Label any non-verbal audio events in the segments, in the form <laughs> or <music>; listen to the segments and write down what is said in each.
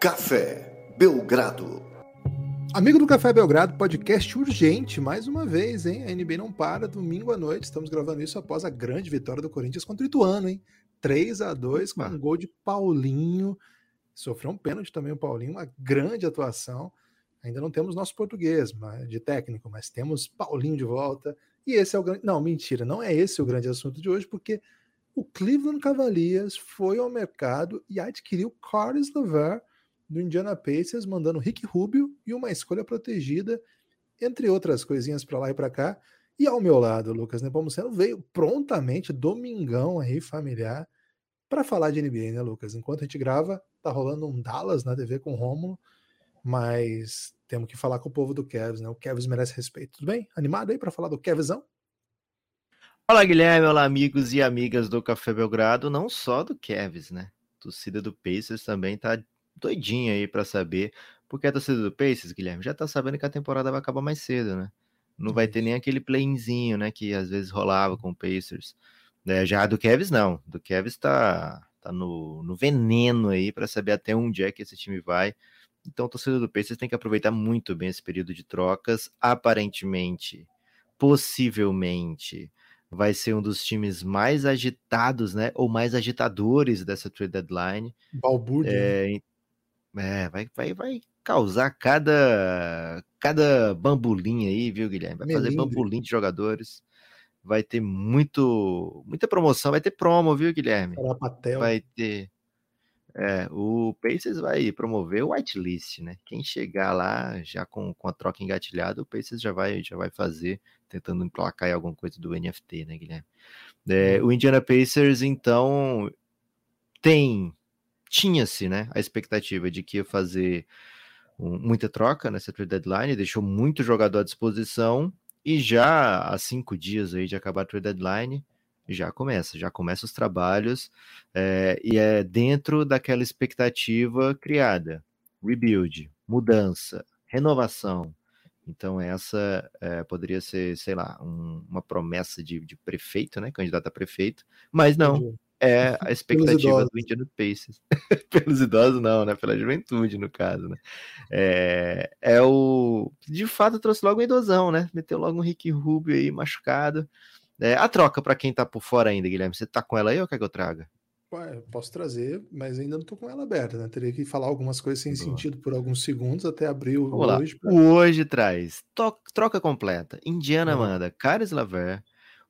Café Belgrado. Amigo do Café Belgrado, podcast urgente, mais uma vez, hein? A NBA não para, domingo à noite, estamos gravando isso após a grande vitória do Corinthians contra o Ituano, hein? 3 a 2 com um gol de Paulinho. Sofreu um pênalti também o Paulinho, uma grande atuação. Ainda não temos nosso português de técnico, mas temos Paulinho de volta. E esse é o grande. Não, mentira, não é esse o grande assunto de hoje, porque o Cleveland Cavaliers foi ao mercado e adquiriu Carlos Lever do Indiana Pacers, mandando Rick Rubio e uma escolha protegida, entre outras coisinhas para lá e para cá. E ao meu lado, Lucas Nepomuceno veio prontamente, domingão aí, familiar, para falar de NBA, né, Lucas? Enquanto a gente grava, tá rolando um Dallas na TV com o Rômulo, mas temos que falar com o povo do Cavs, né? O Cavs merece respeito. Tudo bem? Animado aí para falar do Cavsão? Olá, Guilherme. Olá, amigos e amigas do Café Belgrado. Não só do Cavs, né? A torcida do Pacers também tá doidinha aí para saber. Porque a torcida do Pacers, Guilherme, já tá sabendo que a temporada vai acabar mais cedo, né? Não vai ter nem aquele playzinho, né? Que às vezes rolava com o Pacers. É, já do Cavs, não. Do Cavs tá, tá no, no veneno aí para saber até onde é que esse time vai. Então, o torcedor do Pacers tem que aproveitar muito bem esse período de trocas. Aparentemente, possivelmente, vai ser um dos times mais agitados, né? Ou mais agitadores dessa trade deadline. Balbúrdia. É, né? É, vai, vai, vai causar cada, cada bambolim aí, viu, Guilherme? Vai Melindre. fazer bambolim de jogadores. Vai ter muito, muita promoção, vai ter promo, viu, Guilherme? Vai ter. É, o Pacers vai promover o whitelist, né? Quem chegar lá já com, com a troca engatilhada, o Pacers já vai, já vai fazer tentando emplacar alguma coisa do NFT, né, Guilherme? É, o Indiana Pacers, então, tem, tinha-se, né, a expectativa de que ia fazer um, muita troca nessa trade deadline, deixou muito jogador à disposição, e já há cinco dias aí de acabar a trade deadline, já começa, já começa os trabalhos, é, e é dentro daquela expectativa criada, rebuild, mudança, renovação, então, essa é, poderia ser, sei lá, um, uma promessa de, de, prefeito, né? Candidato a prefeito, mas não. É <laughs> a expectativa do Indiana Pacers. <laughs> Pelos idosos, não, né? Pela juventude, no caso, né? É, é o. De fato, trouxe logo um idosão, né? Meteu logo um Rick Rubio aí machucado. É, a troca para quem tá por fora ainda, Guilherme. Você tá com ela aí ou quer que eu traga? Ué, posso trazer, mas ainda não tô com ela aberta, né? Teria que falar algumas coisas sem Boa. sentido por alguns segundos até abrir o Vamos hoje. Pra... O hoje traz troca completa. Indiana uhum. manda Caris Laver,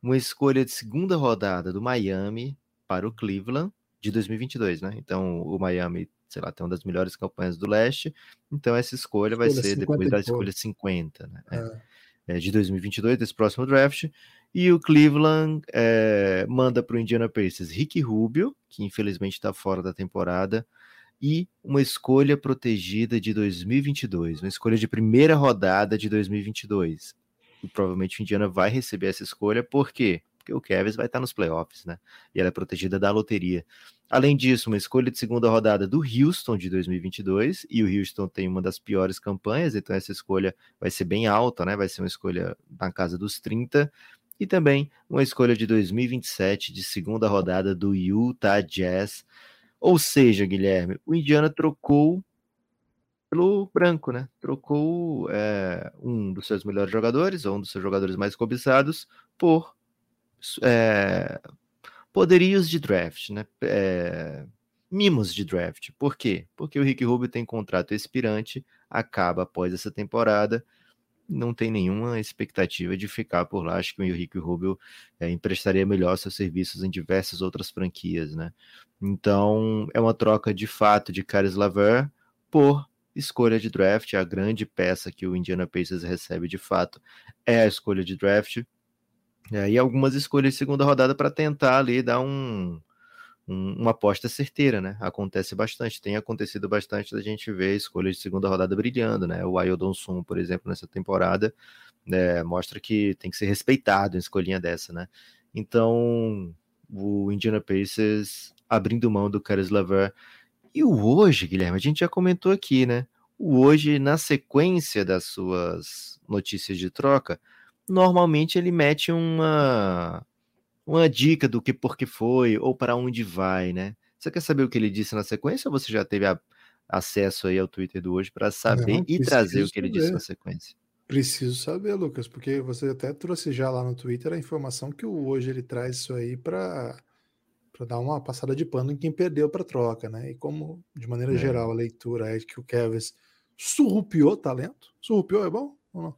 uma escolha de segunda rodada do Miami para o Cleveland de 2022, né? Então o Miami, sei lá, tem uma das melhores campanhas do leste. Então essa escolha, escolha vai ser depois da escolha 50, né? É. É, de 2022, desse próximo draft. E o Cleveland é, manda para o Indiana Pacers Rick Rubio, que infelizmente está fora da temporada, e uma escolha protegida de 2022, uma escolha de primeira rodada de 2022. E provavelmente o Indiana vai receber essa escolha, por quê? Porque o Kevs vai estar nos playoffs, né? E ela é protegida da loteria. Além disso, uma escolha de segunda rodada do Houston de 2022, e o Houston tem uma das piores campanhas, então essa escolha vai ser bem alta, né? Vai ser uma escolha na casa dos 30 e também uma escolha de 2027 de segunda rodada do Utah Jazz. Ou seja, Guilherme, o Indiana trocou pelo branco, né? Trocou é, um dos seus melhores jogadores, ou um dos seus jogadores mais cobiçados, por é, poderios de draft, né? É, mimos de draft. Por quê? Porque o Rick Rubio tem contrato expirante, acaba após essa temporada não tem nenhuma expectativa de ficar por lá. Acho que o Henrique Rubio é, emprestaria melhor seus serviços em diversas outras franquias, né? Então, é uma troca de fato de Caris Laver por escolha de draft. A grande peça que o Indiana Pacers recebe de fato é a escolha de draft. É, e algumas escolhas de segunda rodada para tentar ali dar um, um, uma aposta certeira, né? Acontece bastante, tem acontecido bastante da gente ver escolhas de segunda rodada brilhando, né? O Ayodon Sun, por exemplo, nessa temporada, né, mostra que tem que ser respeitado em escolhinha dessa, né? Então, o Indiana Pacers abrindo mão do Caris Laver. E o hoje, Guilherme, a gente já comentou aqui, né? O hoje, na sequência das suas notícias de troca, normalmente ele mete uma uma dica do que por que foi ou para onde vai, né? Você quer saber o que ele disse na sequência ou você já teve a, acesso aí ao Twitter do hoje para saber Não, e trazer o que ele saber. disse na sequência. Preciso saber, Lucas, porque você até trouxe já lá no Twitter a informação que o hoje ele traz isso aí para para dar uma passada de pano em quem perdeu para troca, né? E como, de maneira é. geral, a leitura é que o Kevs surrupiou talento. Surrupiou é bom ou não?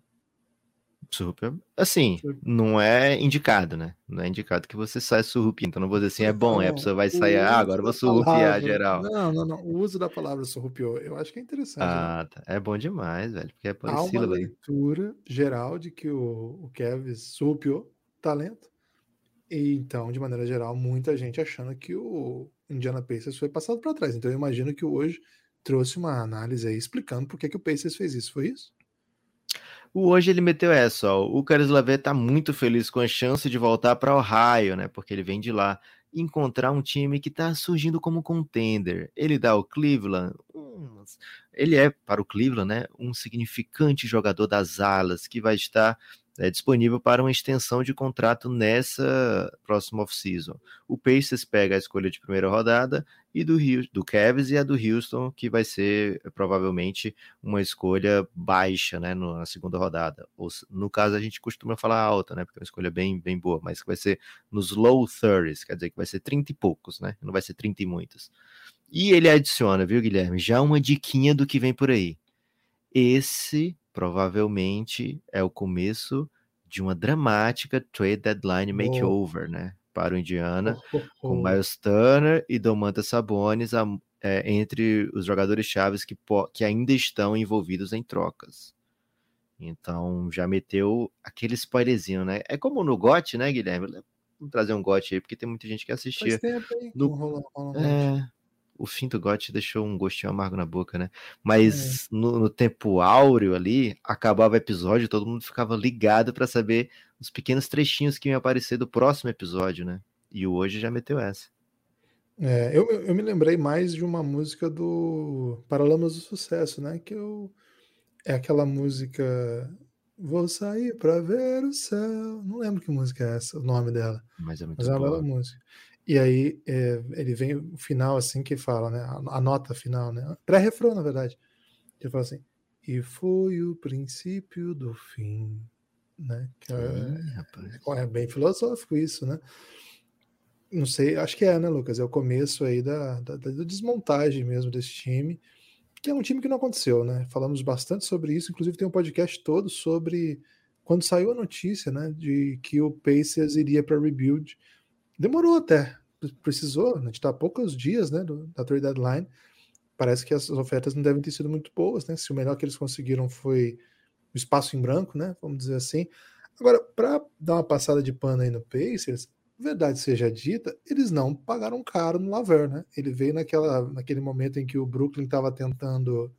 Surrupiou. Assim, não é indicado, né? Não é indicado que você saia surrupiando. Então não vou dizer assim, é bom, não, é a pessoa vai sair, ah, agora eu vou surrupiar palavra, geral. Não, não, não. O uso da palavra surrupiou, eu acho que é interessante. Né? Ah, tá. É bom demais, velho, porque é Há uma leitura geral de que o, o Kevs surrupiou talento e então, de maneira geral, muita gente achando que o Indiana Pacers foi passado para trás. Então, eu imagino que hoje trouxe uma análise aí explicando por que, que o Pacers fez isso. Foi isso? O hoje ele meteu essa, ó. O Caris Lavé tá muito feliz com a chance de voltar para Ohio, né? Porque ele vem de lá encontrar um time que está surgindo como contender. Ele dá ao Cleveland, um, ele é para o Cleveland, né, um significante jogador das alas que vai estar é, disponível para uma extensão de contrato nessa próxima off-season. O Pacers pega a escolha de primeira rodada e do, do Cavs e a do Houston, que vai ser provavelmente uma escolha baixa né, na segunda rodada. Ou, no caso, a gente costuma falar alta, né, porque é uma escolha bem, bem boa, mas que vai ser nos low 30s, quer dizer que vai ser 30 e poucos, né? não vai ser 30 e muitos. E ele adiciona, viu, Guilherme, já uma diquinha do que vem por aí. Esse provavelmente é o começo de uma dramática trade deadline makeover, oh. né? Para o Indiana, oh, oh, com Miles Turner e Domantas Sabonis a, é, entre os jogadores chaves que, que ainda estão envolvidos em trocas. Então já meteu aquele spoilerzinho, né? É como no GOT, né, Guilherme? Vamos trazer um GOT aí, porque tem muita gente que assistia. Faz tempo, hein? No... Rola, rola, é, o fim do GOT deixou um gostinho amargo na boca, né? Mas é. no, no, tempo áureo ali, acabava o episódio, todo mundo ficava ligado para saber os pequenos trechinhos que iam aparecer do próximo episódio, né? E o hoje já meteu essa. É, eu, eu me lembrei mais de uma música do Paralamas do Sucesso, né? Que eu, é aquela música Vou sair para ver o céu. Não lembro que música é essa, o nome dela. Mas é muito Mas é uma bela música. E aí é, ele vem o final assim que fala, né? A, a nota final, né? Pré-refrão, na verdade. Ele fala assim: E foi o princípio do fim. Né? Que é, é, bem filosófico isso, né? Não sei, acho que é, né, Lucas? É o começo aí da, da, da desmontagem mesmo desse time, que é um time que não aconteceu, né? Falamos bastante sobre isso, inclusive tem um podcast todo sobre quando saiu a notícia, né, de que o Pacers iria para rebuild demorou até, precisou, a gente está há poucos dias né, do, da trade deadline. Parece que as ofertas não devem ter sido muito boas, né? Se o melhor que eles conseguiram foi o espaço em branco, né? Vamos dizer assim. Agora, para dar uma passada de pano aí no Pacers, verdade seja dita, eles não pagaram caro no Laver, né? Ele veio naquela, naquele momento em que o Brooklyn estava tentando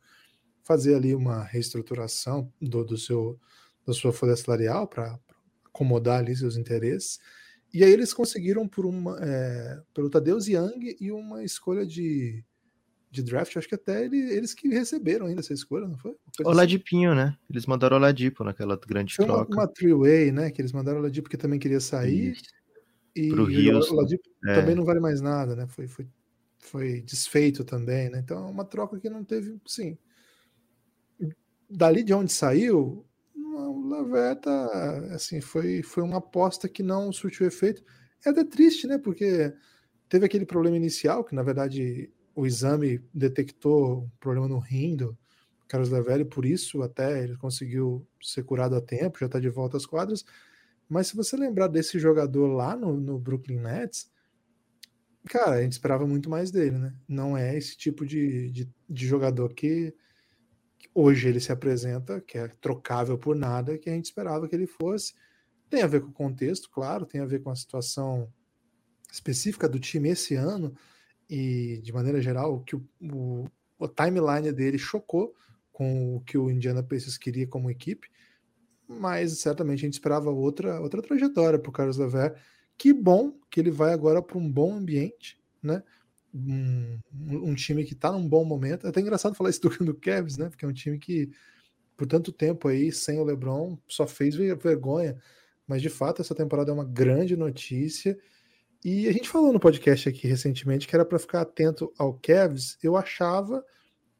fazer ali uma reestruturação do, do seu, da sua folha salarial para acomodar ali seus interesses. E aí eles conseguiram por uma, é, pelo Tadeu Young e uma escolha de, de draft, acho que até ele, eles que receberam ainda essa escolha, não foi? Oladipinho, assim. né? Eles mandaram o Oladipo naquela grande foi troca. Uma, uma three-way, né? Que eles mandaram o Oladipo porque também queria sair. Isso. E Pro Rio, Oladipo é. também não vale mais nada, né? Foi, foi, foi desfeito também, né? Então é uma troca que não teve, sim. Dali de onde saiu, o Laveta, assim, foi, foi uma aposta que não surtiu efeito. É até triste, né? Porque teve aquele problema inicial, que na verdade o exame detectou um problema no rim do Carlos Lavelli, por isso até ele conseguiu ser curado a tempo, já está de volta às quadras. Mas se você lembrar desse jogador lá no, no Brooklyn Nets, cara, a gente esperava muito mais dele, né? Não é esse tipo de, de, de jogador que hoje ele se apresenta, que é trocável por nada, que a gente esperava que ele fosse. Tem a ver com o contexto, claro, tem a ver com a situação específica do time esse ano e, de maneira geral, que o, o, o timeline dele chocou com o que o Indiana Pacers queria como equipe, mas certamente a gente esperava outra, outra trajetória para o Carlos Lever. Que bom que ele vai agora para um bom ambiente, né? Um, um time que está num bom momento. É até engraçado falar isso do, do Cavs, né? Porque é um time que, por tanto tempo aí, sem o LeBron, só fez vergonha. Mas de fato, essa temporada é uma grande notícia. E a gente falou no podcast aqui recentemente que era para ficar atento ao Cavs. Eu achava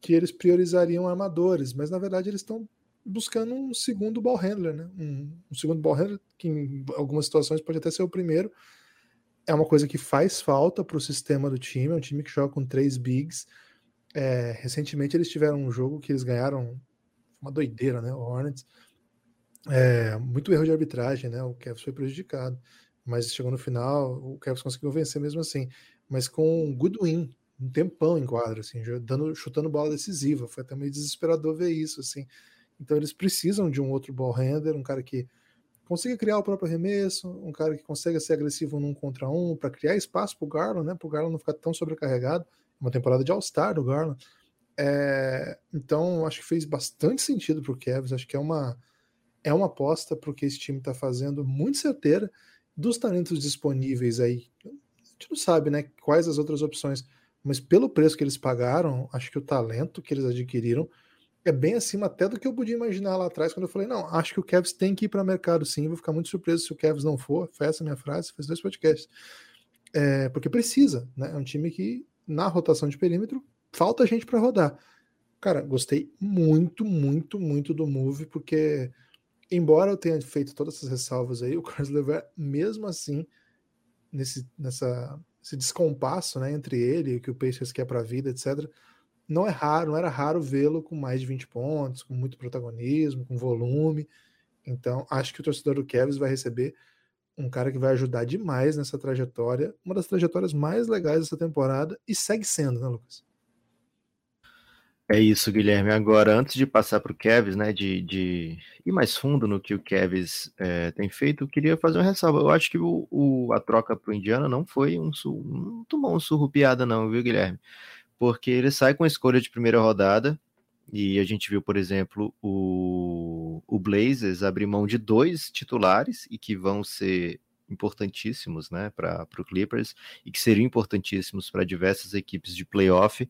que eles priorizariam armadores, mas na verdade eles estão buscando um segundo ball handler, né? Um, um, segundo ball handler que em algumas situações pode até ser o primeiro. É uma coisa que faz falta para o sistema do time. É um time que joga com três bigs. É, recentemente eles tiveram um jogo que eles ganharam uma doideira, né? O Hornets. É, muito erro de arbitragem, né? O Cavs foi prejudicado, mas chegou no final, o Cavs conseguiu vencer mesmo assim. Mas com Goodwin, um tempão em quadra, assim, dando, chutando bola decisiva. Foi até meio desesperador ver isso, assim. Então eles precisam de um outro ball handler, um cara que consiga criar o próprio arremesso, um cara que consiga ser agressivo num contra um, para criar espaço para o Garland, né? Para o Garland não ficar tão sobrecarregado. Uma temporada de All-Star do Garland. É, então acho que fez bastante sentido para o Cavs. Acho que é uma é uma aposta que esse time está fazendo muito certeira dos talentos disponíveis aí. A gente não sabe, né? Quais as outras opções mas pelo preço que eles pagaram, acho que o talento que eles adquiriram é bem acima até do que eu podia imaginar lá atrás, quando eu falei, não, acho que o Cavs tem que ir para o mercado sim, vou ficar muito surpreso se o Cavs não for, foi essa minha frase, fez dois podcasts, é, porque precisa, né, é um time que na rotação de perímetro falta gente para rodar. Cara, gostei muito, muito, muito do move, porque embora eu tenha feito todas essas ressalvas aí, o Carlos Lever, mesmo assim, nesse, nessa esse descompasso né, entre ele e o que o Pacers quer para a vida, etc. Não é raro, não era raro vê-lo com mais de 20 pontos, com muito protagonismo, com volume. Então, acho que o torcedor do Cavs vai receber um cara que vai ajudar demais nessa trajetória, uma das trajetórias mais legais dessa temporada e segue sendo, né, Lucas? É isso, Guilherme. Agora, antes de passar para o Kevs, né, de, de, ir mais fundo no que o Kevs é, tem feito, eu queria fazer uma ressalva. Eu acho que o, o a troca para o Indiana não foi um não tomou um surrupiada, não, viu, Guilherme? Porque ele sai com a escolha de primeira rodada, e a gente viu, por exemplo, o, o Blazers abrir mão de dois titulares e que vão ser importantíssimos né, para o Clippers e que seriam importantíssimos para diversas equipes de playoff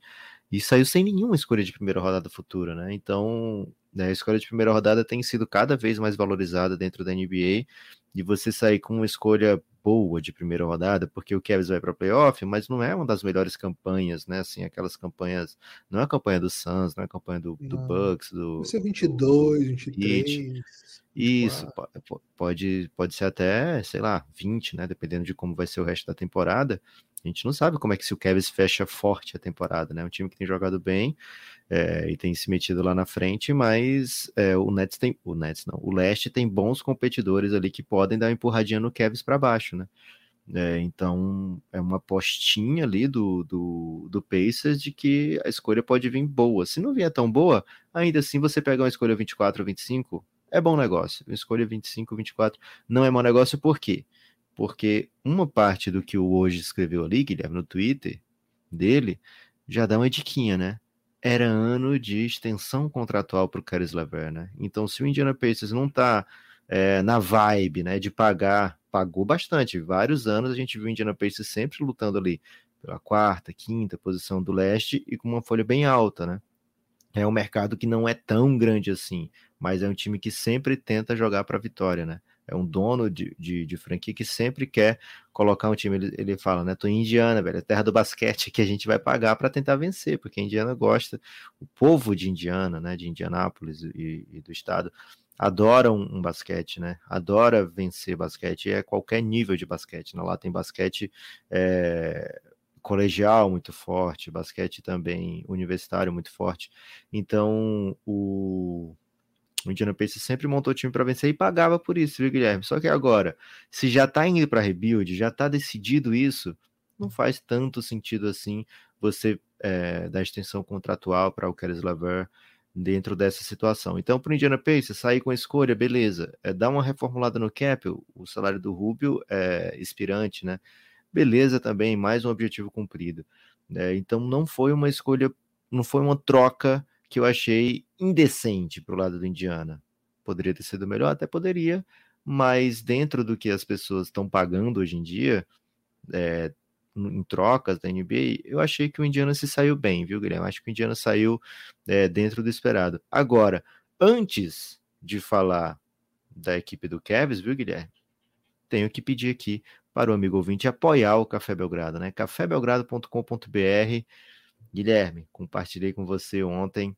e saiu sem nenhuma escolha de primeira rodada futura, né? Então, né, a escolha de primeira rodada tem sido cada vez mais valorizada dentro da NBA e você sair com uma escolha boa de primeira rodada, porque o Cavs vai para playoff, mas não é uma das melhores campanhas, né? Assim, aquelas campanhas, não é a campanha do Suns, não é a campanha do, do Bucks, do Você 22, do 23. Heat. Isso, pode, pode ser até, sei lá, 20, né? Dependendo de como vai ser o resto da temporada. A gente não sabe como é que se o Cavs fecha forte a temporada, né? Um time que tem jogado bem é, e tem se metido lá na frente, mas é, o Nets tem, o Nets não, o Leste tem bons competidores ali que podem dar uma empurradinha no Cavs para baixo, né? É, então é uma postinha ali do, do, do Pacers de que a escolha pode vir boa. Se não vier tão boa, ainda assim você pega uma escolha 24 ou 25, é bom negócio. Uma escolha 25, 24 não é bom negócio, por quê? porque uma parte do que o hoje escreveu ali, Guilherme, no Twitter dele, já dá uma diquinha, né? Era ano de extensão contratual para o Caris Lever, né? Então, se o Indiana Pacers não está é, na vibe, né, de pagar, pagou bastante. Vários anos a gente viu o Indiana Pacers sempre lutando ali pela quarta, quinta posição do leste e com uma folha bem alta, né? É um mercado que não é tão grande assim, mas é um time que sempre tenta jogar para vitória, né? É um dono de, de, de, franquia que sempre quer colocar um time. Ele, ele fala, né? Tô em Indiana, velho, é terra do basquete que a gente vai pagar para tentar vencer, porque a Indiana gosta, o povo de Indiana, né? De Indianápolis e, e do estado adora um, um, basquete, né? Adora vencer basquete, é qualquer nível de basquete. Né? Lá tem basquete é, colegial muito forte, basquete também universitário muito forte. Então, o o Indiana Pacers sempre montou time para vencer e pagava por isso, viu, Guilherme? Só que agora, se já tá indo para rebuild, já tá decidido isso, não faz tanto sentido assim você é, dar extensão contratual para o Keres Laver dentro dessa situação. Então, para o Indiana Pacers sair com a escolha, beleza, é, dar uma reformulada no cap, o salário do Rubio é expirante, né? Beleza também, mais um objetivo cumprido. É, então, não foi uma escolha, não foi uma troca que eu achei indecente para o lado do Indiana. Poderia ter sido melhor? Até poderia, mas dentro do que as pessoas estão pagando hoje em dia, é, em trocas da NBA, eu achei que o Indiana se saiu bem, viu, Guilherme? Acho que o Indiana saiu é, dentro do esperado. Agora, antes de falar da equipe do Cavs, viu, Guilherme? Tenho que pedir aqui para o amigo ouvinte apoiar o Café Belgrado, né? cafébelgrado.com.br Guilherme, compartilhei com você ontem.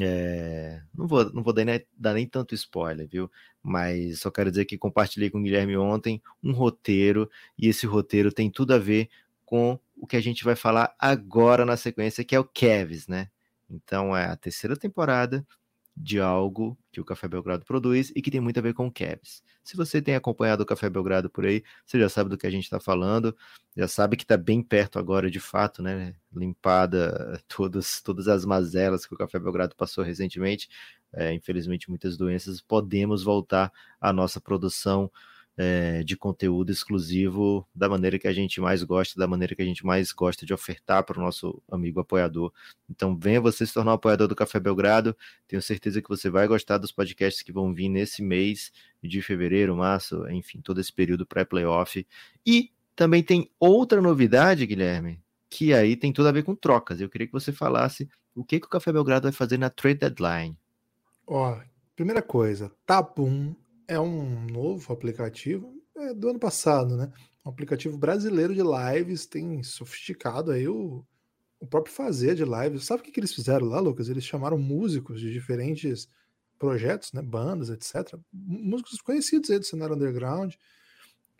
É, não vou, não vou dar nem, dar nem tanto spoiler, viu? Mas só quero dizer que compartilhei com o Guilherme ontem um roteiro, e esse roteiro tem tudo a ver com o que a gente vai falar agora na sequência, que é o Kevs, né? Então é a terceira temporada de algo que o Café Belgrado produz e que tem muito a ver com Cavs. Se você tem acompanhado o Café Belgrado por aí, você já sabe do que a gente está falando, já sabe que está bem perto agora, de fato, né? Limpada <laughs> todas, todas as mazelas que o Café Belgrado passou recentemente, é, infelizmente muitas doenças, podemos voltar à nossa produção é, de conteúdo exclusivo da maneira que a gente mais gosta, da maneira que a gente mais gosta de ofertar para o nosso amigo apoiador. Então, venha você se tornar um apoiador do Café Belgrado. Tenho certeza que você vai gostar dos podcasts que vão vir nesse mês de fevereiro, março, enfim, todo esse período pré-playoff. E também tem outra novidade, Guilherme, que aí tem tudo a ver com trocas. Eu queria que você falasse o que, que o Café Belgrado vai fazer na trade deadline. Ó, primeira coisa, Tabum é um novo aplicativo é do ano passado, né? Um aplicativo brasileiro de lives, tem sofisticado aí o, o próprio fazer de lives. Sabe o que, que eles fizeram lá, Lucas? Eles chamaram músicos de diferentes projetos, né? Bandas, etc. Músicos conhecidos aí do cenário underground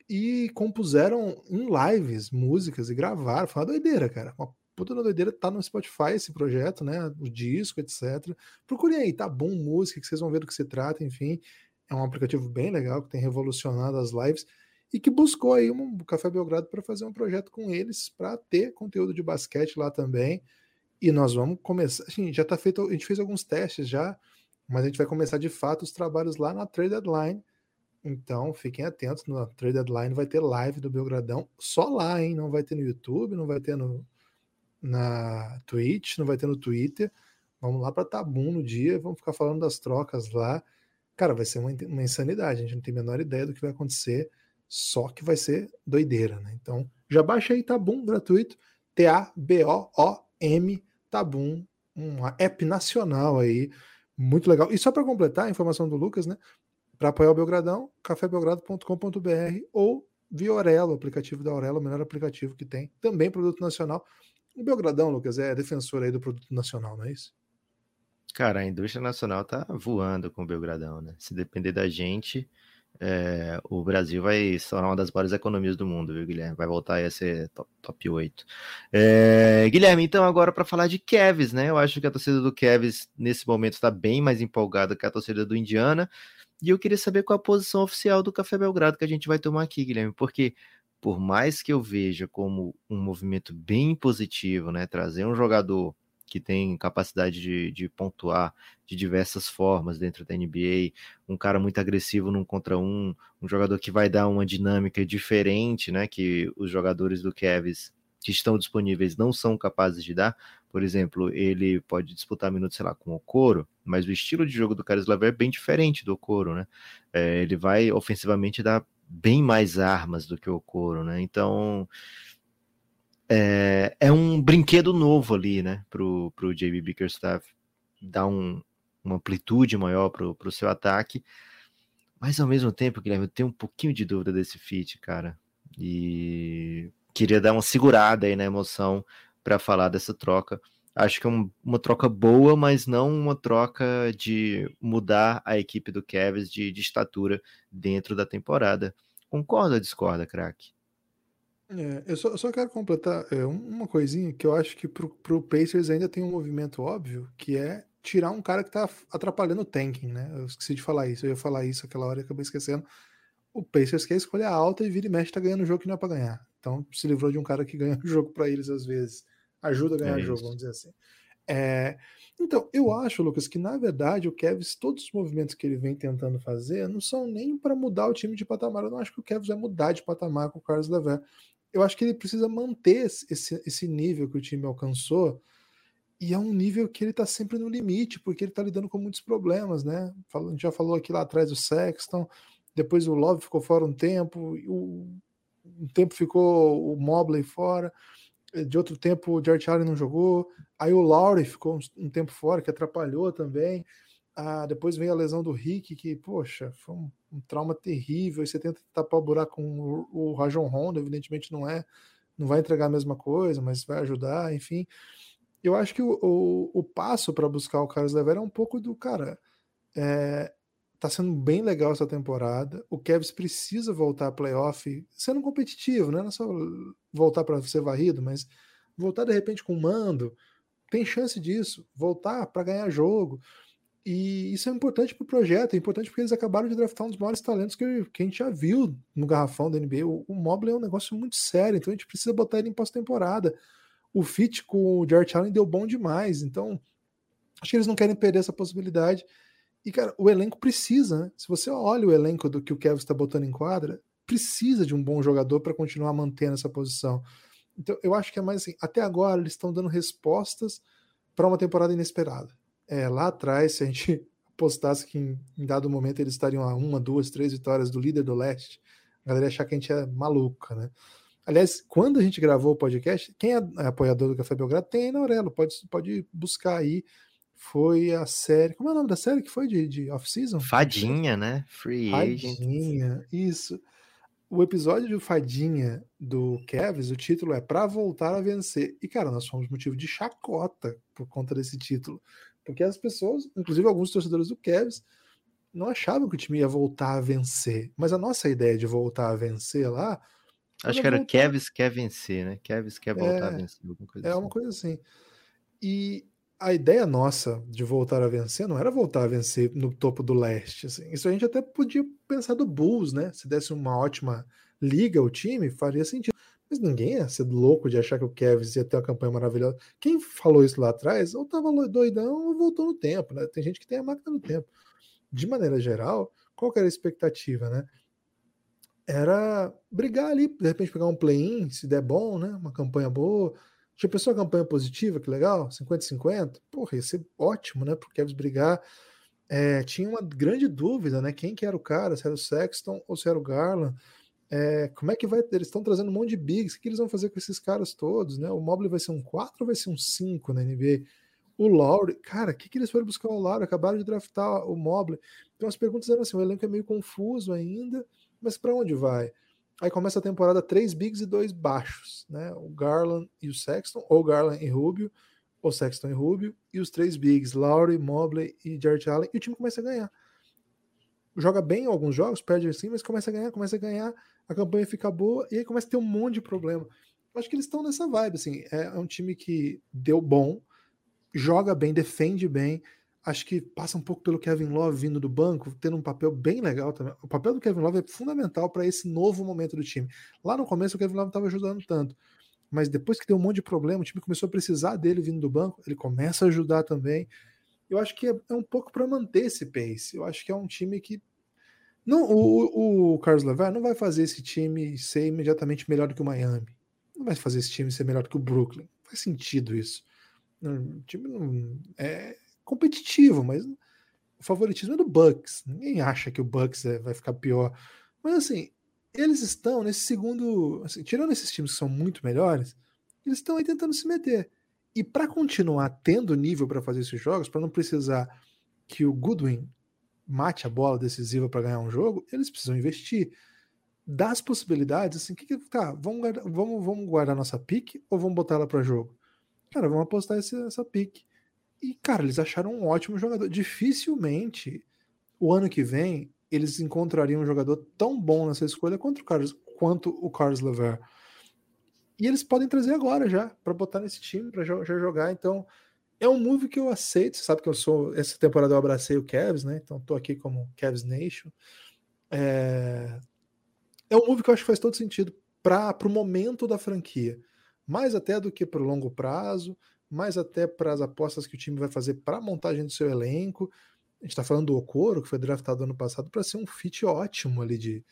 e compuseram em lives músicas e gravaram. Foi uma doideira, cara. Uma puta doideira. Tá no Spotify esse projeto, né? O disco, etc. Procurem aí, tá bom música, que vocês vão ver do que se trata, enfim. É um aplicativo bem legal que tem revolucionado as lives e que buscou aí um Café Belgrado para fazer um projeto com eles para ter conteúdo de basquete lá também. E nós vamos começar, assim, já está feito, a gente fez alguns testes já, mas a gente vai começar de fato os trabalhos lá na Trade Deadline. Então, fiquem atentos, na Trade Deadline vai ter live do Belgradão só lá, hein? Não vai ter no YouTube, não vai ter no na Twitch, não vai ter no Twitter. Vamos lá para Tabum no dia, vamos ficar falando das trocas lá. Cara, vai ser uma, uma insanidade, a gente não tem a menor ideia do que vai acontecer, só que vai ser doideira, né? Então, já baixa aí Tabum gratuito, T-A-B-O-O-M, Tabum, um app nacional aí, muito legal. E só para completar a informação do Lucas, né? Para apoiar o Belgradão, cafébelgrado.com.br ou via Aurelo, aplicativo da Aurelo, o melhor aplicativo que tem, também produto nacional. O Belgradão, Lucas, é defensor aí do produto nacional, não é isso? Cara, a indústria nacional tá voando com o Belgradão, né? Se depender da gente, é, o Brasil vai se tornar uma das maiores economias do mundo, viu, Guilherme? Vai voltar a ser top, top 8. É, Guilherme, então agora para falar de Kevs, né? Eu acho que a torcida do Kevs nesse momento está bem mais empolgada que a torcida do Indiana. E eu queria saber qual a posição oficial do Café Belgrado que a gente vai tomar aqui, Guilherme, porque por mais que eu veja como um movimento bem positivo, né? Trazer um jogador que tem capacidade de, de, pontuar de diversas formas dentro da NBA, um cara muito agressivo num contra um, um jogador que vai dar uma dinâmica diferente, né, que os jogadores do Cavs que estão disponíveis não são capazes de dar. Por exemplo, ele pode disputar minutos, sei lá, com o Coro, mas o estilo de jogo do Caris Laver é bem diferente do Coro, né? É, ele vai ofensivamente dar bem mais armas do que o Coro, né? Então, é, é um brinquedo novo ali, né, pro, pro JB Bickerstaff dar um, uma amplitude maior pro, pro seu ataque, mas ao mesmo tempo, Guilherme, eu tenho um pouquinho de dúvida desse fit, cara, e queria dar uma segurada aí na emoção para falar dessa troca. Acho que é um, uma troca boa, mas não uma troca de mudar a equipe do Cavs de, de estatura dentro da temporada. Concorda ou discorda, craque? É, eu, só, eu só quero completar é, uma coisinha que eu acho que pro, pro Pacers ainda tem um movimento óbvio, que é tirar um cara que tá atrapalhando o tanking, né? Eu esqueci de falar isso, eu ia falar isso aquela hora e acabei esquecendo. O Pacers quer escolher alta e vira e mexe tá ganhando o jogo que não é pra ganhar. Então se livrou de um cara que ganha <laughs> o jogo para eles às vezes. Ajuda a ganhar é o jogo, vamos dizer assim. É, então, eu acho, Lucas, que na verdade o Kevs, todos os movimentos que ele vem tentando fazer, não são nem para mudar o time de patamar. Eu não acho que o Kevs vai mudar de patamar com o Carlos Lever eu acho que ele precisa manter esse, esse nível que o time alcançou, e é um nível que ele está sempre no limite, porque ele está lidando com muitos problemas, né? A gente já falou aqui lá atrás do Sexton, depois o Love ficou fora um tempo, o, um tempo ficou o Mobley fora, de outro tempo o George Allen não jogou, aí o Lowry ficou um, um tempo fora, que atrapalhou também. Ah, depois veio a lesão do Rick, que, poxa, foi um, um trauma terrível. E você tenta tapar o buraco com o, o Rajon Rondo, evidentemente não é, não vai entregar a mesma coisa, mas vai ajudar, enfim. eu acho que o, o, o passo para buscar o Carlos Lever é um pouco do cara. É, tá sendo bem legal essa temporada. O Kevs precisa voltar a playoff sendo competitivo, né? não é só voltar para ser varrido, mas voltar de repente com mando. Tem chance disso, voltar para ganhar jogo. E isso é importante para o projeto, é importante porque eles acabaram de draftar um dos maiores talentos que, que a gente já viu no garrafão da NBA. O, o Mobley é um negócio muito sério, então a gente precisa botar ele em pós-temporada. O fit com o Jared Allen deu bom demais, então acho que eles não querem perder essa possibilidade. E, cara, o elenco precisa, né? Se você olha o elenco do que o Kevin está botando em quadra, precisa de um bom jogador para continuar mantendo essa posição. Então, eu acho que é mais assim, até agora eles estão dando respostas para uma temporada inesperada é, lá atrás, se a gente <laughs> apostasse que em, em, dado momento eles estariam a uma, duas, três vitórias do líder do leste, a galera ia achar que a gente é maluca, né? Aliás, quando a gente gravou o podcast, quem é apoiador do Café Belgrado tem aí na Aurelo, pode, pode buscar aí. Foi a série. Como é o nome da série que foi de, de off-season? Fadinha, né? Free Fadinha, Agent. isso. O episódio de Fadinha do Kevs, o título é Pra Voltar a Vencer. E, cara, nós fomos motivo de chacota por conta desse título. Porque as pessoas, inclusive alguns torcedores do Cavs, não achavam que o time ia voltar a vencer. Mas a nossa ideia de voltar a vencer lá. Acho que era voltar... Cavs quer vencer, né? Cavs quer voltar é, a vencer. é assim. uma coisa assim. E a ideia nossa de voltar a vencer não era voltar a vencer no topo do leste. Assim. Isso a gente até podia pensar do Bulls, né? Se desse uma ótima liga ao time, faria sentido. Mas ninguém ia ser louco de achar que o Kevs ia ter uma campanha maravilhosa. Quem falou isso lá atrás, ou tava doidão ou voltou no tempo, né? Tem gente que tem a máquina no tempo. De maneira geral, qual era a expectativa, né? Era brigar ali, de repente pegar um play-in, se der bom, né? Uma campanha boa. Já pensou a campanha positiva, que legal? 50-50? Porra, ia ser ótimo, né? Pro Kevs brigar. É, tinha uma grande dúvida, né? Quem que era o cara, se era o Sexton ou se era o Garland. É, como é que vai. Eles estão trazendo um monte de bigs. O que eles vão fazer com esses caras todos? Né? O Mobley vai ser um 4 ou vai ser um 5 na NBA? O Lowry, cara, o que, que eles foram buscar o Lowry? Acabaram de draftar o Mobley. Então as perguntas eram assim: o elenco é meio confuso ainda, mas para onde vai? Aí começa a temporada três bigs e dois baixos, né? O Garland e o Sexton, ou Garland e Rubio, ou Sexton e Rubio, e os três bigs, Lowry, Mobley e Jared Allen, e o time começa a ganhar. Joga bem em alguns jogos, perde assim, mas começa a ganhar, começa a ganhar a campanha fica boa e aí começa a ter um monte de problema. Eu acho que eles estão nessa vibe, assim, é, é um time que deu bom, joga bem, defende bem, acho que passa um pouco pelo Kevin Love vindo do banco, tendo um papel bem legal também. O papel do Kevin Love é fundamental para esse novo momento do time. Lá no começo o Kevin Love estava ajudando tanto, mas depois que deu um monte de problema, o time começou a precisar dele vindo do banco, ele começa a ajudar também. Eu acho que é, é um pouco para manter esse pace. Eu acho que é um time que não, o, o Carlos Levar não vai fazer esse time ser imediatamente melhor do que o Miami. Não vai fazer esse time ser melhor do que o Brooklyn. Não faz sentido isso. O time não é competitivo, mas o favoritismo é do Bucks. Ninguém acha que o Bucks é, vai ficar pior. Mas assim, eles estão nesse segundo, assim, tirando esses times que são muito melhores, eles estão aí tentando se meter. E para continuar tendo nível para fazer esses jogos, para não precisar que o Goodwin mate a bola decisiva para ganhar um jogo, eles precisam investir. Das possibilidades, assim, que, que tá, vamos guardar, vamos, vamos guardar nossa pique ou vamos botar ela para jogo? Cara, vamos apostar esse, essa pique. E, cara, eles acharam um ótimo jogador. Dificilmente o ano que vem eles encontrariam um jogador tão bom nessa escolha quanto o Carlos, quanto o Carlos Lever. E eles podem trazer agora já, para botar nesse time, para já jogar. Então, é um move que eu aceito. Você sabe que eu sou. Essa temporada eu abracei o Cavs, né? Então tô aqui como Cavs Nation. É, é um move que eu acho que faz todo sentido para o momento da franquia. Mais até do que para o longo prazo, mais até para as apostas que o time vai fazer para a montagem do seu elenco. A gente está falando do Okoro, que foi draftado ano passado, para ser um fit ótimo ali de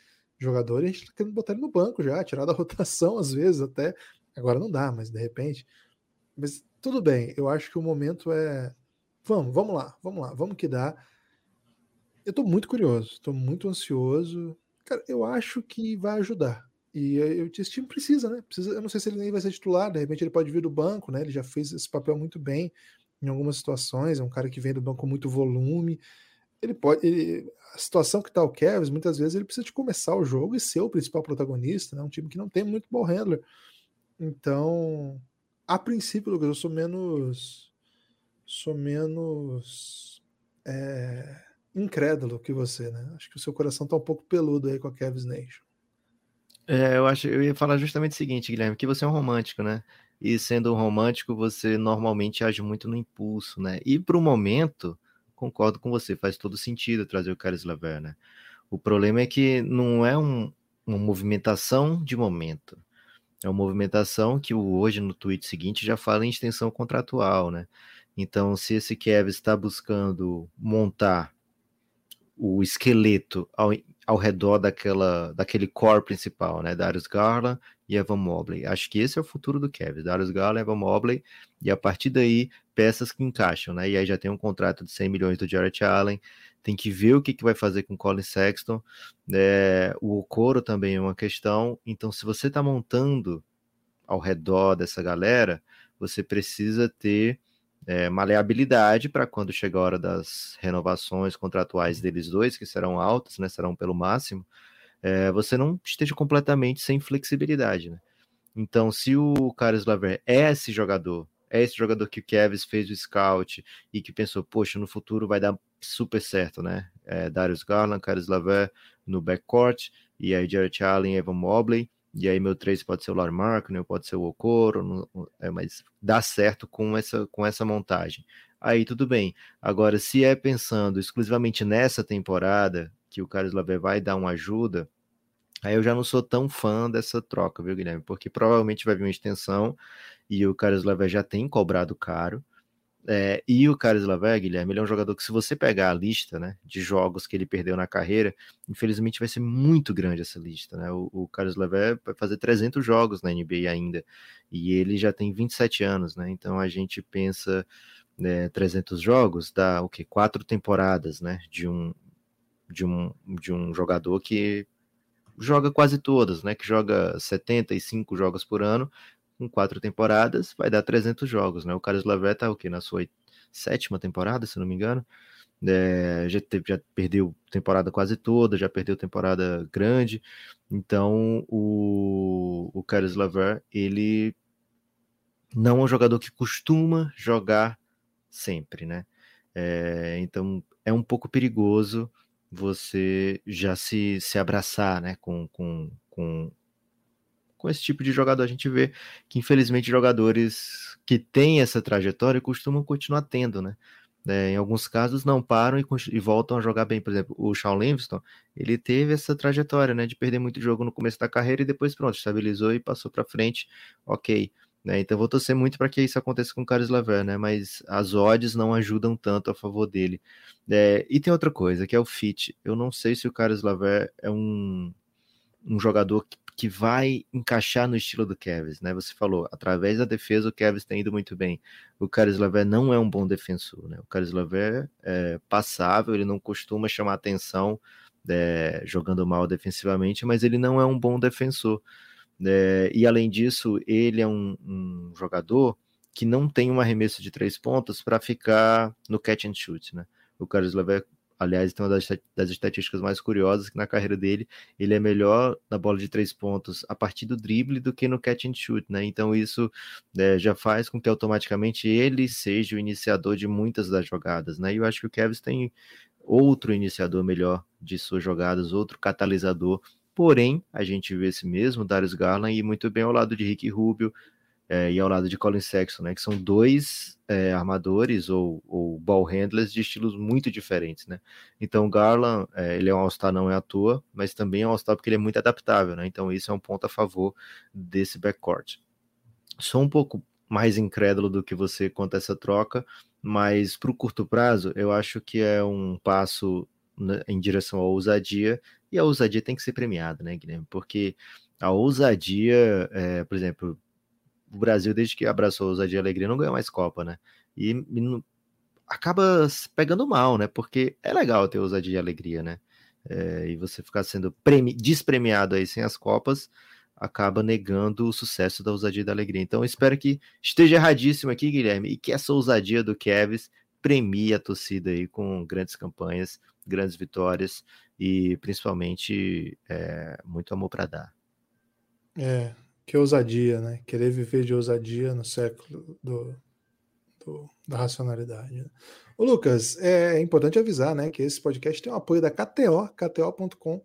jogador, e a gente está querendo botar ele no banco já, tirar da <laughs> rotação às vezes até. Agora não dá, mas de repente. Mas tudo bem, eu acho que o momento é. Vamos, vamos lá, vamos lá, vamos que dá. Eu tô muito curioso, tô muito ansioso. Cara, eu acho que vai ajudar. E eu, esse time precisa, né? Precisa, eu não sei se ele nem vai ser titular, de repente ele pode vir do banco, né? Ele já fez esse papel muito bem em algumas situações, é um cara que vem do banco com muito volume. Ele pode. Ele, a situação que tá o Kevs, muitas vezes ele precisa de começar o jogo e ser o principal protagonista, né? Um time que não tem muito ball handler. Então, a princípio, Lucas, eu sou menos. Sou menos. É, incrédulo que você, né? Acho que o seu coração tá um pouco peludo aí com a Cavs Nation. É, eu acho, eu ia falar justamente o seguinte, Guilherme, que você é um romântico, né? E sendo um romântico, você normalmente age muito no impulso, né? E para o momento, concordo com você, faz todo sentido trazer o Caris Lever, né? O problema é que não é um, uma movimentação de momento. É uma movimentação que hoje no tweet seguinte já fala em extensão contratual, né? Então, se esse Kevin está buscando montar o esqueleto ao, ao redor daquela, daquele core principal, né? Darius Garland e Evan Mobley. Acho que esse é o futuro do Kevin. Darius Garland, Evan Mobley, e a partir daí, peças que encaixam, né? E aí já tem um contrato de 100 milhões do Jarrett Allen, tem que ver o que, que vai fazer com Colin Sexton. É, o Okoro também é uma questão. Então, se você está montando ao redor dessa galera, você precisa ter é, maleabilidade para quando chegar a hora das renovações contratuais deles dois, que serão altas, né, serão pelo máximo, é, você não esteja completamente sem flexibilidade. Né? Então, se o Carlos Laver é esse jogador, é esse jogador que o Kevs fez o scout e que pensou, poxa, no futuro vai dar super certo, né? É, Darius Garland, Carlos Laver no backcourt, e aí Jared Allen, Evan Mobley, e aí meu 3 pode ser o Larmarco, né? pode ser o Okoro, não, é, mas dá certo com essa, com essa montagem. Aí tudo bem. Agora, se é pensando exclusivamente nessa temporada, que o Carlos Laver vai dar uma ajuda, aí eu já não sou tão fã dessa troca, viu, Guilherme? Porque provavelmente vai vir uma extensão e o Carlos Laver já tem cobrado caro. É, e o Carlos Lavé, Guilherme, ele é um jogador que, se você pegar a lista né, de jogos que ele perdeu na carreira, infelizmente vai ser muito grande essa lista. Né? O, o Carlos Lavé vai fazer 300 jogos na NBA ainda, e ele já tem 27 anos, né? Então a gente pensa né, 300 jogos, dá o que? Quatro temporadas né, de, um, de, um, de um jogador que joga quase todas, né? Que joga 75 jogos por ano, com quatro temporadas, vai dar 300 jogos, né? O Carlos Lavé tá o quê? Na sua sétima temporada, se não me engano. É, já, já perdeu temporada quase toda, já perdeu temporada grande. Então, o, o Carlos Laver, ele não é um jogador que costuma jogar sempre, né? É, então, é um pouco perigoso você já se, se abraçar, né, com, com, com com esse tipo de jogador. A gente vê que, infelizmente, jogadores que têm essa trajetória costumam continuar tendo, né? É, em alguns casos não param e, e, voltam a jogar bem. Por exemplo, o Shawn Livingston, ele teve essa trajetória, né, de perder muito jogo no começo da carreira e depois, pronto, estabilizou e passou para frente, ok. Né, então vou torcer muito para que isso aconteça com o Carlos Laver, né, mas as odds não ajudam tanto a favor dele. É, e tem outra coisa, que é o fit. Eu não sei se o Carlos Laver é um, um jogador que que vai encaixar no estilo do Kevs, né? Você falou, através da defesa o Kevs tem ido muito bem. O Caris Laver não é um bom defensor, né? O Caris Laver é passável, ele não costuma chamar atenção é, jogando mal defensivamente, mas ele não é um bom defensor. É, e além disso, ele é um, um, jogador que não tem um arremesso de três pontos para ficar no catch and shoot, né? O Caris Lever Aliás, tem uma das, das, estatísticas mais curiosas que na carreira dele, ele é melhor na bola de três pontos a partir do drible do que no catch and shoot, né? Então isso é, já faz com que automaticamente ele seja o iniciador de muitas das jogadas, né? E eu acho que o Kevin tem outro iniciador melhor de suas jogadas, outro catalisador. Porém, a gente vê esse mesmo Darius Garland e muito bem ao lado de Rick Rubio, é, e ao lado de Colin Sexton, né, que são dois é, armadores ou, ou, ball handlers de estilos muito diferentes, né? Então Garland, é, ele é um All-Star não é à toa, mas também é um All-Star porque ele é muito adaptável, né? Então isso é um ponto a favor desse backcourt. Sou um pouco mais incrédulo do que você quanto a essa troca, mas para o curto prazo eu acho que é um passo em direção à ousadia e a ousadia tem que ser premiada, né, Guilherme? Porque a ousadia, é, por exemplo, o Brasil, desde que abraçou a ousadia e alegria, não ganhou mais Copa, né? E, e acaba pegando mal, né? Porque é legal ter ousadia e alegria, né? É, e você ficar sendo premi despremiado aí sem as Copas acaba negando o sucesso da ousadia e da alegria. Então, espero que esteja erradíssimo aqui, Guilherme, e que essa ousadia do Kevs premie a torcida aí com grandes campanhas, grandes vitórias e principalmente é, muito amor para dar. É, Que ousadia, né? Querer viver de ousadia no século do, do da racionalidade. Né? Ô, Lucas, é importante avisar, né, que esse podcast tem o apoio da KTO, kto.com,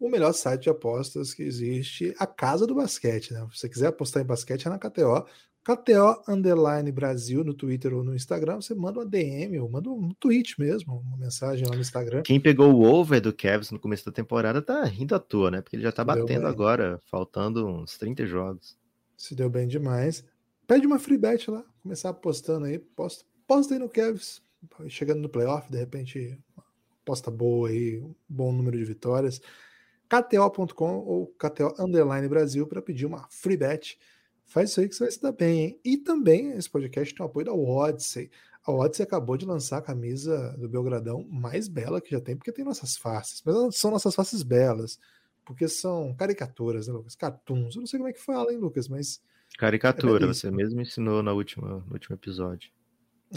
o melhor site de apostas que existe, a casa do basquete, né? Se você quiser apostar em basquete é na KTO. KTO Underline Brasil no Twitter ou no Instagram, você manda uma DM ou manda um tweet mesmo, uma mensagem lá no Instagram. Quem pegou o over do Cavs no começo da temporada tá rindo à toa, né? Porque ele já tá Se batendo agora, faltando uns 30 jogos. Se deu bem demais. Pede uma free bet lá, começar apostando aí, posta, posta aí no Cavs, chegando no playoff, de repente, aposta boa aí, um bom número de vitórias. KTO.com ou KTO Underline Brasil para pedir uma free bet Faz isso aí que você vai se dar bem, hein? E também esse podcast tem o apoio da Odyssey. A Odyssey acabou de lançar a camisa do Belgradão mais bela que já tem, porque tem nossas faces. Mas não são nossas faces belas, porque são caricaturas, né, Lucas? Cartoons. Eu não sei como é que fala, hein, Lucas, mas. Caricatura, é você mesmo ensinou na última, no último episódio.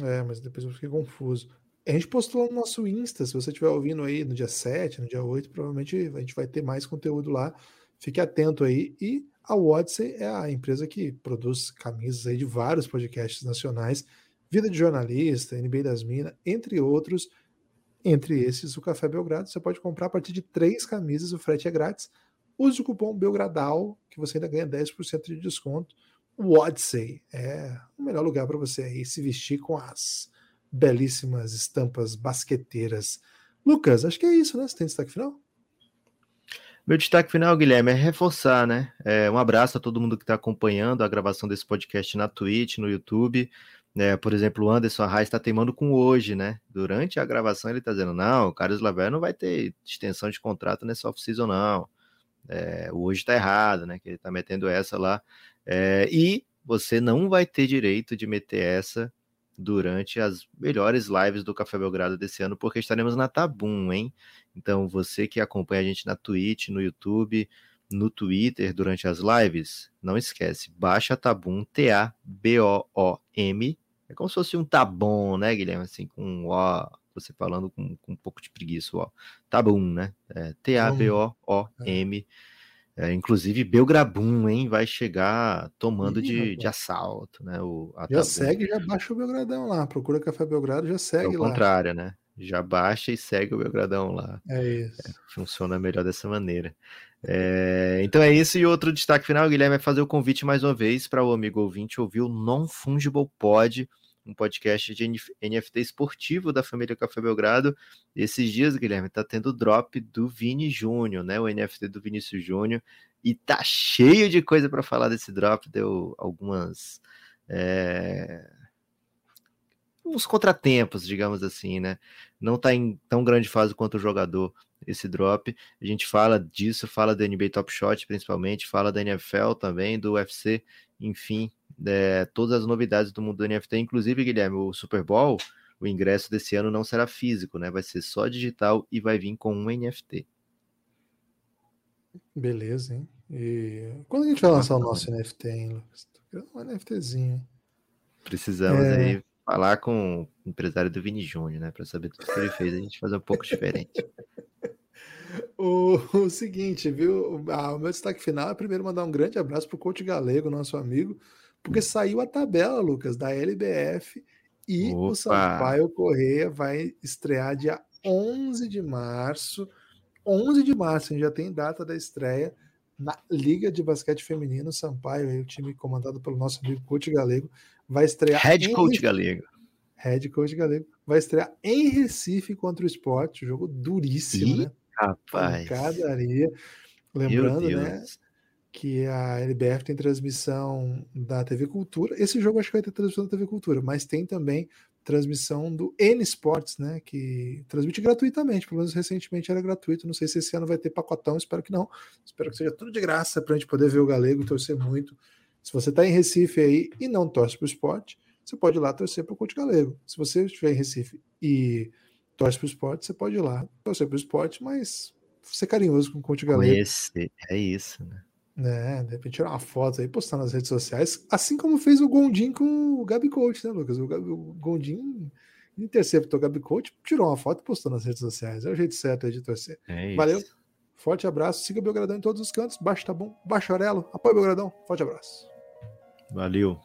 É, mas depois eu fiquei confuso. A gente postou no nosso Insta, se você estiver ouvindo aí no dia 7, no dia 8, provavelmente a gente vai ter mais conteúdo lá. Fique atento aí. E a Odyssey é a empresa que produz camisas aí de vários podcasts nacionais, Vida de Jornalista, NBA das Minas, entre outros. Entre esses, o Café Belgrado. Você pode comprar a partir de três camisas, o frete é grátis. Use o cupom Belgradal, que você ainda ganha 10% de desconto. O Odyssey é o melhor lugar para você aí se vestir com as belíssimas estampas basqueteiras. Lucas, acho que é isso, né? Você tem destaque final? Meu destaque final, Guilherme, é reforçar, né? É, um abraço a todo mundo que está acompanhando a gravação desse podcast na Twitch, no YouTube. É, por exemplo, o Anderson Arraes está teimando com hoje, né? Durante a gravação ele está dizendo, não, o Carlos Laver não vai ter extensão de contrato nessa off-season, não. É, o hoje está errado, né? Que ele está metendo essa lá. É, e você não vai ter direito de meter essa durante as melhores lives do Café Belgrado desse ano, porque estaremos na Tabum, hein? Então, você que acompanha a gente na Twitch, no YouTube, no Twitter durante as lives, não esquece, baixa a Tabum, T-A-B-O-O-M. É como se fosse um Tabum, né, Guilherme? Assim, com um O, você falando com, com um pouco de preguiça, ó. Tabum, né? É, T-A-B-O-O-M. É, inclusive, Belgrabum, hein? Vai chegar tomando Ih, de, de, assalto, né? O, já segue, já baixa o Belgradão lá. Procura Café Belgrado, já segue é o lá. contrário, né? Já baixa e segue o Belgradão lá. É isso. É, funciona melhor dessa maneira. É, então é isso. E outro destaque final, Guilherme, é fazer o convite mais uma vez para o amigo ouvinte ouvir o Non Fungible Pod um podcast de NFT esportivo da família Café Belgrado. Esses dias, Guilherme, tá tendo drop do Vini Júnior, né? O NFT do Vinícius Júnior. E tá cheio de coisa para falar desse drop. Deu algumas. É... Uns contratempos, digamos assim, né? Não tá em tão grande fase quanto o jogador esse drop. A gente fala disso, fala da NBA Top Shot principalmente, fala da NFL também, do UFC, enfim, é, todas as novidades do mundo do NFT, inclusive, Guilherme, o Super Bowl, o ingresso desse ano não será físico, né? Vai ser só digital e vai vir com um NFT. Beleza, hein? E quando a gente vai lançar o nosso NFT, hein, Lucas? Um NFTzinho. Precisamos é... aí falar com o empresário do Vini Júnior, né? Para saber tudo que ele fez, a gente fazer um pouco diferente. <laughs> O, o, seguinte, viu? Ah, o meu destaque final é primeiro mandar um grande abraço para o Coach Galego, nosso amigo, porque saiu a tabela, Lucas, da LBF e Opa. o Sampaio Correia vai estrear dia 11 de março. 11 de março, a gente já tem data da estreia na Liga de Basquete Feminino. Sampaio, aí, o time comandado pelo nosso amigo Coach Galego, vai estrear. Head Coach Galego. Head Coach Galego. Vai estrear em Recife contra o esporte. Jogo duríssimo, Ih, né? Rapaz. Pancadaria. Lembrando, né? Que a LBF tem transmissão da TV Cultura. Esse jogo acho que vai ter transmissão da TV Cultura, mas tem também transmissão do N Sports, né? Que transmite gratuitamente, pelo menos recentemente era gratuito. Não sei se esse ano vai ter pacotão, espero que não. Espero que seja tudo de graça para a gente poder ver o Galego torcer muito. Se você está em Recife aí e não torce para o esporte, você pode ir lá torcer para o Coach Galego. Se você estiver em Recife e torce para o esporte, você pode ir lá torcer para o esporte, mas ser carinhoso com o Coach Galego. Esse, é isso, né? É, de repente tirar uma foto aí, postar nas redes sociais, assim como fez o Gondim com o Gabi Coach, né, Lucas? O, Gabi, o Gondim interceptou o Gabi Coach, tirou uma foto e postou nas redes sociais. É o jeito certo aí de torcer. É Valeu. Forte abraço. Siga o Belgradão em todos os cantos. Baixa tá bom. Baixa Aurelo. Apoia o Belgradão. Forte abraço. Valeu.